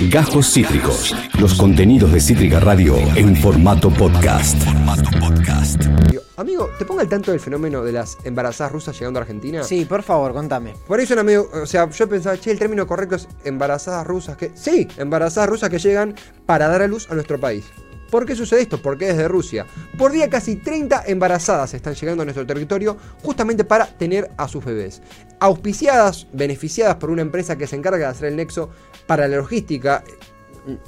Gajos Cítricos. Los contenidos de Cítrica Radio en formato podcast. Amigo, ¿te pongo al tanto del fenómeno de las embarazadas rusas llegando a Argentina? Sí, por favor, contame. Por eso, amigo, o sea, yo pensaba, che, el término correcto es embarazadas rusas que. Sí, embarazadas rusas que llegan para dar a luz a nuestro país. ¿Por qué sucede esto? Porque desde Rusia. Por día casi 30 embarazadas están llegando a nuestro territorio justamente para tener a sus bebés. Auspiciadas, beneficiadas por una empresa que se encarga de hacer el nexo para la logística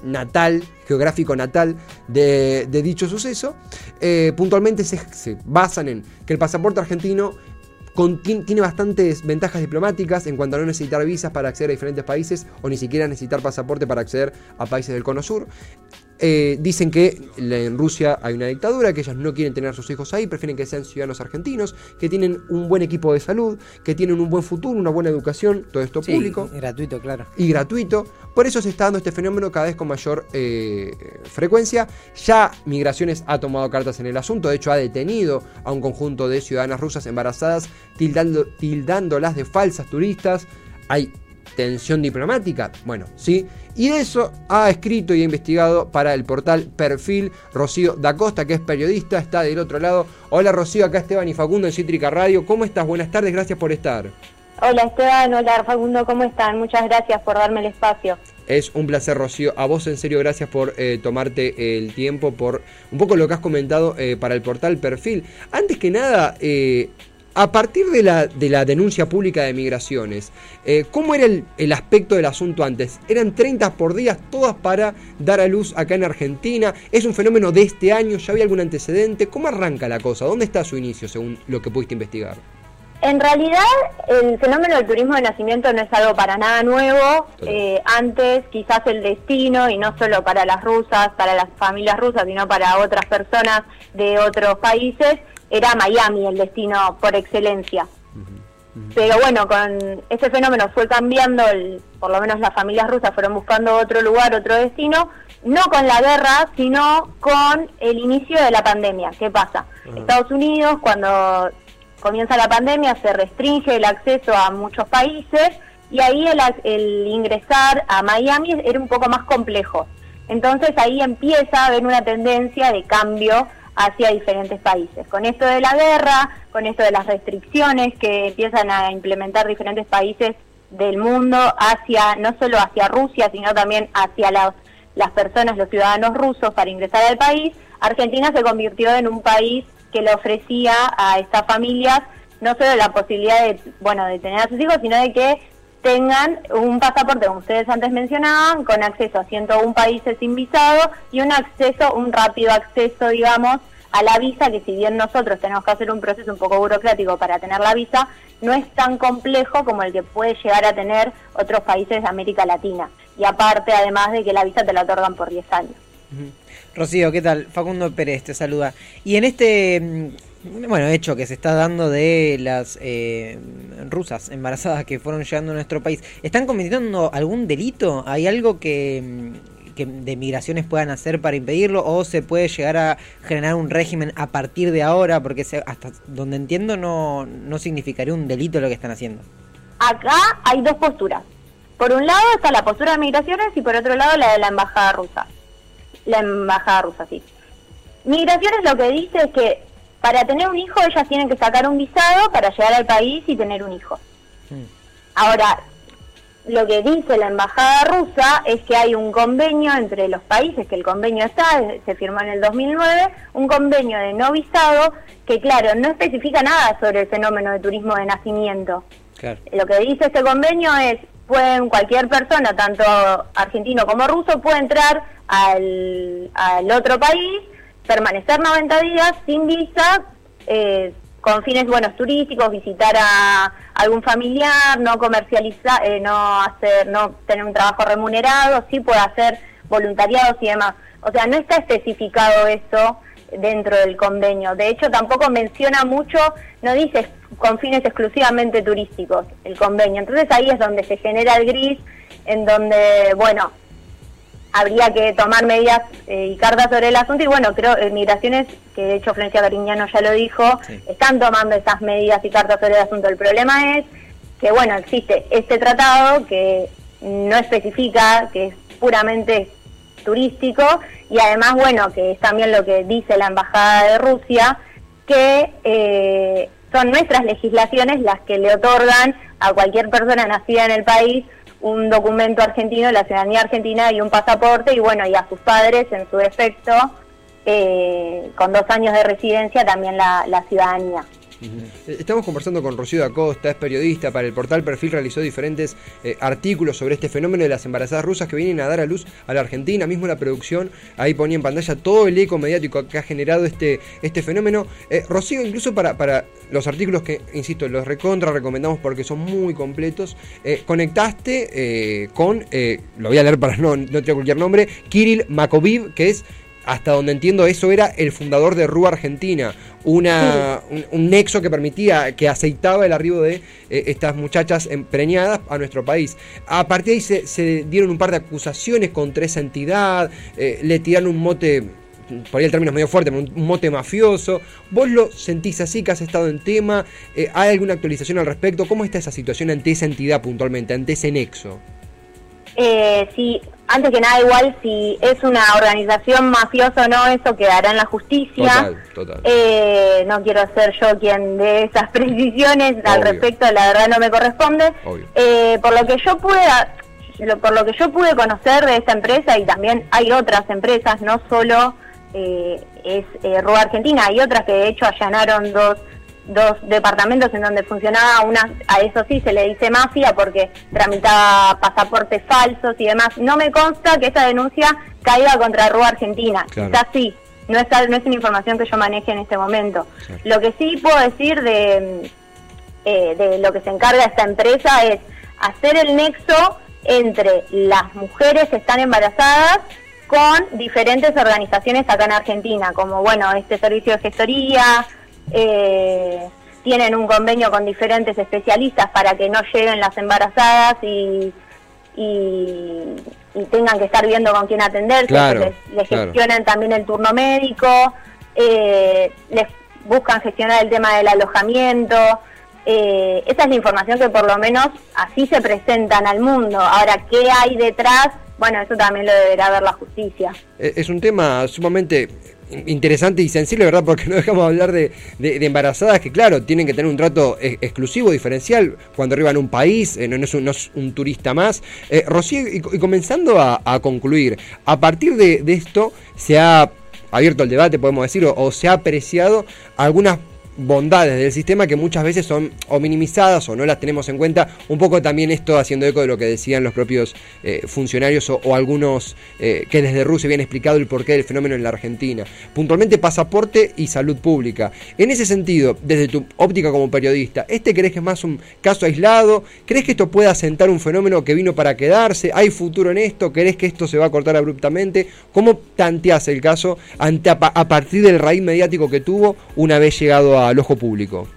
natal, geográfico natal de, dicho suceso, eh, puntualmente se, se basan en que el pasaporte argentino tiene bastantes ventajas diplomáticas en cuanto a no necesitar visas para acceder a diferentes países o ni siquiera necesitar pasaporte para acceder a países del cono sur. Eh, dicen que en Rusia hay una dictadura, que ellos no quieren tener a sus hijos ahí, prefieren que sean ciudadanos argentinos, que tienen un buen equipo de salud, que tienen un buen futuro, una buena educación, todo esto sí, público. Gratuito, claro. Y gratuito. Por eso se está dando este fenómeno cada vez con mayor eh, frecuencia. Ya Migraciones ha tomado cartas en el asunto, de hecho ha detenido a un conjunto de ciudadanas rusas embarazadas, tildando, tildándolas de falsas turistas. Hay tensión diplomática? Bueno, sí. Y de eso ha escrito y ha investigado para el portal Perfil Rocío da Costa, que es periodista, está del otro lado. Hola Rocío, acá Esteban y Facundo en Cítrica Radio. ¿Cómo estás? Buenas tardes, gracias por estar. Hola Esteban, hola Facundo, ¿cómo están? Muchas gracias por darme el espacio. Es un placer, Rocío. A vos, en serio, gracias por eh, tomarte el tiempo, por un poco lo que has comentado eh, para el portal Perfil. Antes que nada, eh, a partir de la, de la denuncia pública de migraciones, eh, ¿cómo era el, aspecto del asunto antes? ¿Eran 30 por día, todas para dar a luz acá en Argentina? ¿Es un fenómeno de este año? ¿Ya había algún antecedente? ¿Cómo arranca la cosa? ¿Dónde está su inicio, según lo que pudiste investigar? En realidad, el fenómeno del turismo de nacimiento no es algo para nada nuevo. Eh, antes, quizás el destino, y no solo para las rusas, para las familias rusas, sino para otras personas de otros países, era Miami el destino por excelencia. Pero bueno, con ese fenómeno fue cambiando, por lo menos las familias rusas fueron buscando otro lugar, otro destino, no con la guerra, sino con el inicio de la pandemia. ¿Qué pasa? Estados Unidos, cuando comienza la pandemia, se restringe el acceso a muchos países y ahí el, el ingresar a Miami era un poco más complejo. Entonces ahí empieza a haber una tendencia de cambio hacia diferentes países. Con esto de la guerra, con esto de las restricciones que empiezan a implementar diferentes países del mundo hacia, no solo hacia Rusia, sino también hacia las, las personas, los ciudadanos rusos para ingresar al país, Argentina se convirtió en un país que le ofrecía a estas familias no solo la posibilidad de, bueno, de tener a sus hijos, sino de que tengan un pasaporte, como ustedes antes mencionaban, con acceso a 101 países sin visado y un acceso, un rápido acceso, digamos, a la visa, que si bien nosotros tenemos que hacer un proceso un poco burocrático para tener la visa, no es tan complejo como el que puede llegar a tener otros países de América Latina. Y aparte, además de que la visa te la otorgan por 10 años. Rocío, ¿qué tal? Facundo Pérez te saluda. Y en este mm, bueno, hecho que se está dando de las eh, rusas embarazadas que fueron llegando a nuestro país, ¿están cometiendo algún delito? ¿Hay algo que, mm, de migraciones puedan hacer para impedirlo? ¿O se puede llegar a generar un régimen a partir de ahora? Porque hasta donde entiendo no, no significaría un delito lo que están haciendo. Acá hay dos posturas. Por un lado está la postura de migraciones y por otro lado la de la embajada rusa. La embajada rusa, sí. Migraciones lo que dice es que para tener un hijo ellas tienen que sacar un visado para llegar al país y tener un hijo. Ahora, lo que dice la embajada rusa es que hay un convenio entre los países, que el convenio está, se firmó en el 2009, un convenio de no visado que, claro, no especifica nada sobre el fenómeno de turismo de nacimiento. Lo que dice este convenio es, pueden cualquier persona, tanto argentino como ruso, puede entrar al, al otro país permanecer 90 días sin visa, eh, con fines buenos turísticos, visitar a algún familiar, no comercializar, eh, no hacer, no tener un trabajo remunerado, sí puede hacer voluntariados y demás. O sea, no está especificado eso dentro del convenio. De hecho, tampoco menciona mucho, no dice con fines exclusivamente turísticos el convenio. Entonces ahí es donde se genera el gris, en donde, bueno, habría que tomar medidas eh, y cartas sobre el asunto y bueno, creo eh, Migraciones, que de hecho Florencia Cariñano ya lo dijo, están tomando esas medidas y cartas sobre el asunto. El problema es que bueno, existe este tratado que no especifica que es puramente turístico y además, bueno, que es también lo que dice la Embajada de Rusia, que eh, son nuestras legislaciones las que le otorgan a cualquier persona nacida en el país un documento argentino, la ciudadanía argentina y un pasaporte, y bueno, y a sus padres, en su defecto, eh, con dos años de residencia, también la, la ciudadanía. Eh, Estamos conversando con Rocío da Costa, es periodista para el portal Perfil, realizó diferentes eh, artículos sobre este fenómeno de las embarazadas rusas que vienen a dar a luz a la Argentina, mismo la producción, ahí ponía en pantalla todo el eco mediático que ha generado este, este fenómeno. Eh, Rocío, incluso para, para los artículos que, insisto, los recontra recomendamos porque son muy completos, conectaste con, lo voy a leer para no, no tener cualquier nombre, Kirill Makoviv, que es hasta donde entiendo eso era el fundador de RUA Argentina, una, un, un nexo que permitía, que aceitaba el arribo de eh, estas muchachas empreñadas a nuestro país. A partir de ahí se, se dieron un par de acusaciones contra esa entidad, eh, le tiraron un mote, por ahí el término es medio fuerte, pero un, un mote mafioso. ¿Vos lo sentís así, que has estado en tema? Eh, ¿Hay alguna actualización al respecto? ¿Cómo está esa situación ante esa entidad puntualmente, ante ese nexo? Eh, sí, antes que nada, igual si es una organización mafiosa o no, eso quedará en la justicia. Total, total. Eh, no quiero ser yo quien de esas precisiones al respecto, la verdad no me corresponde. Eh, por lo que yo pude, por lo que yo pude conocer de esta empresa y también hay otras empresas, no solo eh, es eh, Rua Argentina, hay otras que de hecho allanaron dos dos departamentos en donde funcionaba una, a eso sí se le dice mafia porque tramitaba pasaportes falsos y demás. No me consta que esa denuncia caiga contra Rua Argentina. Claro. Quizás sí, no es, no es una información que yo maneje en este momento. Lo que sí puedo decir de, eh, de lo que se encarga esta empresa es hacer el nexo entre las mujeres que están embarazadas con diferentes organizaciones acá en Argentina, como bueno, este servicio de gestoría, eh, tienen un convenio con diferentes especialistas para que no lleguen las embarazadas y, y, y tengan que estar viendo con quién atenderse, Claro, les, les claro. gestionan también el turno médico, eh, les buscan gestionar el tema del alojamiento. Eh, esa es la información que por lo menos así se presentan al mundo. Ahora, ¿qué hay detrás? Bueno, eso también lo deberá ver la justicia. Eh, Es un tema sumamente interesante y sensible, ¿verdad? Porque no dejamos de hablar de, de- de embarazadas que, claro, tienen que tener un trato eh, exclusivo, diferencial, cuando arriban a un país, eh, no, es un, no es un turista más. Eh, Rocío, y, y comenzando a, concluir, a partir de, de esto se ha abierto el debate, podemos decir, o, o se ha apreciado algunas bondades del sistema que muchas veces son o minimizadas o no las tenemos en cuenta. Un poco también esto haciendo eco de lo que decían los propios eh, funcionarios o, algunos eh, que desde Rusia habían explicado el porqué del fenómeno en la Argentina. Puntualmente pasaporte y salud pública. En ese sentido, desde tu óptica como periodista, ¿este crees que es más un caso aislado? ¿Crees que esto puede asentar un fenómeno que vino para quedarse? ¿Hay futuro en esto? ¿Crees que esto se va a cortar abruptamente? ¿Cómo tanteas el caso ante, a, a partir del raíz mediático que tuvo una vez llegado al ojo público?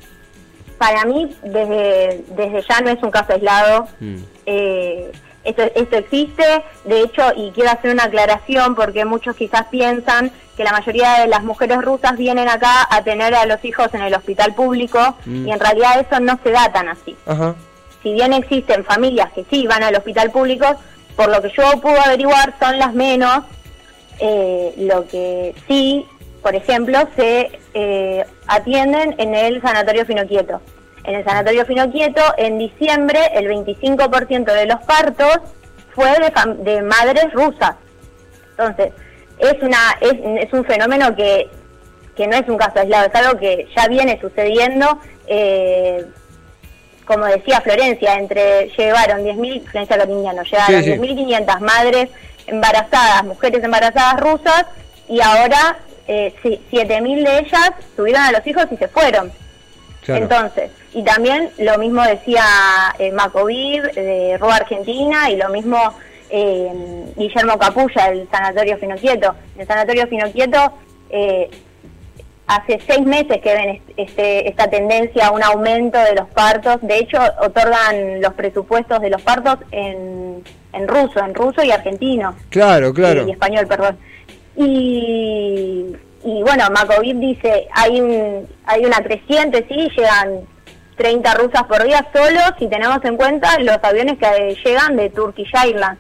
Para mí, desde, desde ya no es un caso aislado. Mm. Eh, esto, esto existe, de hecho, y quiero hacer una aclaración porque muchos quizás piensan que la mayoría de las mujeres rusas vienen acá a tener a los hijos en el hospital público Mm. y en realidad eso no se da tan así. Ajá. Si bien existen familias que sí van al hospital público, por lo que yo pude averiguar son las menos, eh, lo que sí, por ejemplo, se eh, atienden en el Sanatorio Finoquieto. En el Sanatorio Finoquieto, en diciembre, el 25% de los partos fue de, madres rusas. Entonces, es, una, es, es un fenómeno que, que no es un caso aislado, es algo que ya viene sucediendo. eh, como decía Florencia, entre llevaron 10.000, Florencia Cariñano, llevaron Sí, sí. 10.500 madres embarazadas, mujeres embarazadas rusas, y ahora eh, sí, 7.000 de ellas tuvieron a los hijos y se fueron. Claro. Entonces, y también lo mismo decía eh, de Roa Argentina y lo mismo eh, Guillermo Capulla del Sanatorio Finoquieto. En el Sanatorio Finoquieto eh, hace seis meses que ven est- este, esta tendencia a un aumento de los partos. De hecho, otorgan los presupuestos de los partos en, en ruso, en ruso y argentino. Claro, claro. Y, y español, perdón. Y, y bueno, Makovic dice, hay un, hay una creciente, sí, llegan 30 rusas por día solo si tenemos en cuenta los aviones que llegan de Turkish Airlines.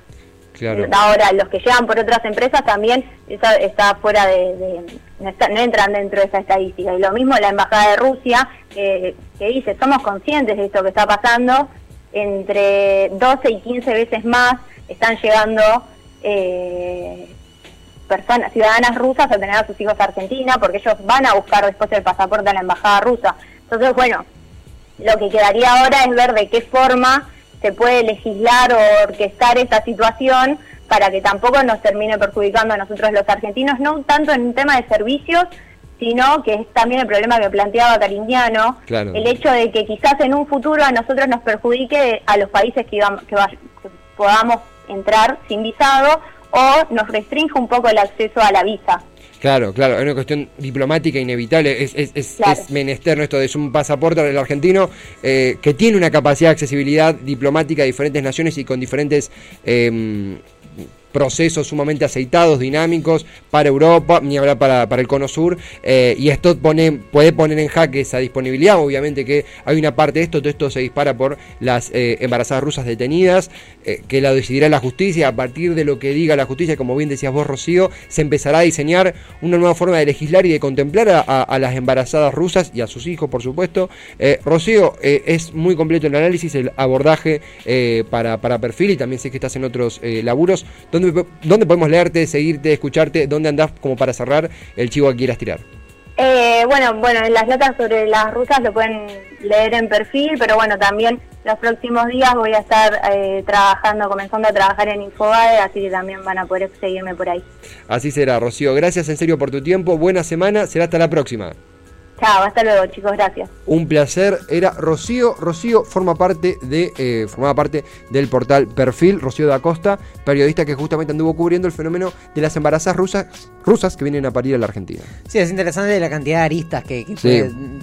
Claro. Ahora, los que llegan por otras empresas también está, está fuera de... de- no, está- no entran dentro de esa estadística. Y lo mismo la Embajada de Rusia, que, que dice, somos conscientes de esto que está pasando, entre 12 y 15 veces más están llegando... Eh, personas, ciudadanas rusas a tener a sus hijos a Argentina, porque ellos van a buscar después el pasaporte a la embajada rusa. Entonces, bueno, lo que quedaría ahora es ver de qué forma se puede legislar o orquestar esa situación para que tampoco nos termine perjudicando a nosotros los argentinos, no tanto en un tema de servicios, sino que es también el problema que planteaba Cariñano, Claro. el hecho de que quizás en un futuro a nosotros nos perjudique a los países que, íbamos- que, vay- que podamos entrar sin visado o nos restringe un poco el acceso a la visa. Claro, claro, es una cuestión diplomática inevitable. Es, es, es, Claro. es menester ¿no? esto es un pasaporte del argentino eh, que tiene una capacidad de accesibilidad diplomática a diferentes naciones y con diferentes eh, procesos sumamente aceitados, dinámicos para Europa, ni hablar para, para el cono sur, eh, y esto pone, puede poner en jaque esa disponibilidad, obviamente que hay una parte de esto, todo esto se dispara por las eh, embarazadas rusas detenidas, eh, que la decidirá la justicia, a partir de lo que diga la justicia, como bien decías vos Rocío, se empezará a diseñar una nueva forma de legislar y de contemplar a, las embarazadas rusas y a sus hijos, por supuesto. Eh, Rocío, eh, es muy completo el análisis, el abordaje para, para perfil y también sé que estás en otros laburos. ¿Dónde, ¿Dónde podemos leerte, seguirte, escucharte? ¿Dónde andás como para cerrar el chivo que quieras tirar? Eh, bueno, bueno, en las notas sobre las rusas lo pueden leer en perfil, pero bueno, también los próximos días voy a estar eh, trabajando, comenzando a trabajar en Infobae, así que también van a poder seguirme por ahí. Así será, Rocío. Gracias en serio por tu tiempo. Buena semana. Será hasta la próxima. Chao, hasta luego chicos, gracias. Un placer. Era Rocío. Rocío forma parte de, eh, formaba parte del portal Perfil. Rocío da Costa, periodista que justamente anduvo cubriendo el fenómeno de las embarazadas rusas, rusas que vienen a parir a la Argentina. Sí, es interesante la cantidad de aristas que, que Sí. puede, mm,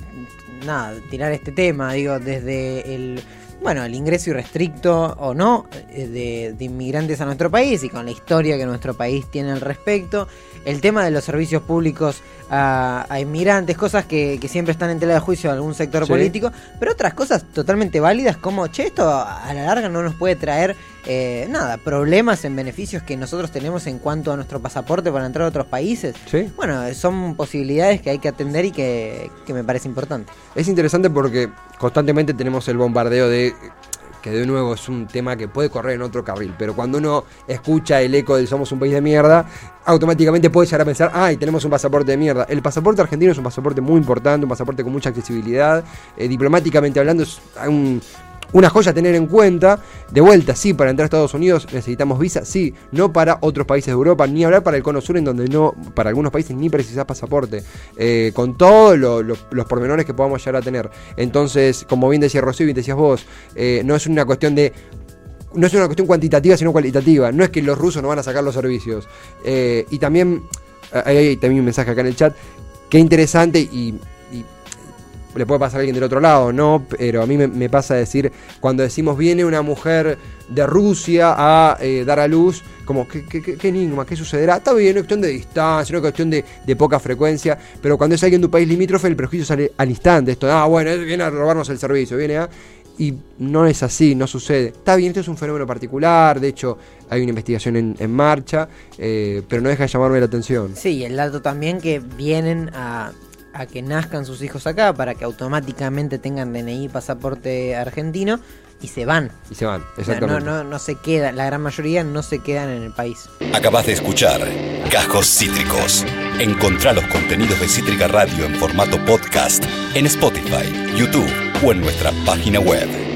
nada, tirar este tema, digo, desde el bueno, el ingreso irrestricto o no eh, de, de inmigrantes a nuestro país y con la historia que nuestro país tiene al respecto, el tema de los servicios públicos a, a inmigrantes, cosas que, que siempre están en tela de juicio de algún sector Sí. político, pero otras cosas totalmente válidas como, che, esto a la larga no nos puede traer eh, nada, problemas en beneficios que nosotros tenemos en cuanto a nuestro pasaporte para entrar a otros países. ¿Sí? Bueno, son posibilidades que hay que atender y que, que me parece importante. Es interesante porque constantemente tenemos el bombardeo de que de nuevo es un tema que puede correr en otro carril, pero cuando uno escucha el eco del somos un país de mierda, automáticamente puede llegar a pensar, ay, tenemos un pasaporte de mierda. El pasaporte argentino es un pasaporte muy importante, un pasaporte con mucha accesibilidad, eh, diplomáticamente hablando es un- una joya a tener en cuenta. De vuelta, sí, para entrar a Estados Unidos necesitamos visa, sí, no para otros países de Europa, ni hablar para el cono sur, en donde no, para algunos países ni precisás pasaporte, eh, con todos lo- lo- los pormenores que podamos llegar a tener. Entonces, como bien decía Rocío bien decías vos, eh, no es una cuestión de no es una cuestión cuantitativa, sino cualitativa. No es que los rusos no van a sacar los servicios. Eh, y también, hay, hay también un mensaje acá en el chat, qué interesante y le puede pasar a alguien del otro lado, ¿no? Pero a mí me, me pasa decir, cuando decimos viene una mujer de Rusia a eh, dar a luz, como, ¿qué, qué, qué- enigma? ¿Qué sucederá? Está bien, es cuestión de distancia, es cuestión de, de poca frecuencia, pero cuando es alguien de un país limítrofe, el prejuicio sale al instante. Esto, ah, bueno, viene a robarnos el servicio, viene a... Y no es así, no sucede. Está bien, esto es un fenómeno particular, de hecho hay una investigación en, marcha, eh, pero no deja de llamarme la atención. Sí, el dato también que vienen a, a que nazcan sus hijos acá para que automáticamente tengan DNI, pasaporte argentino y se van. Y se van, O sea, no, no, no se quedan, la gran mayoría no se quedan en el país. Acabas de escuchar Cajos Cítricos. Encontrá los contenidos de Cítrica Radio en formato podcast en Spotify, YouTube o en nuestra página web.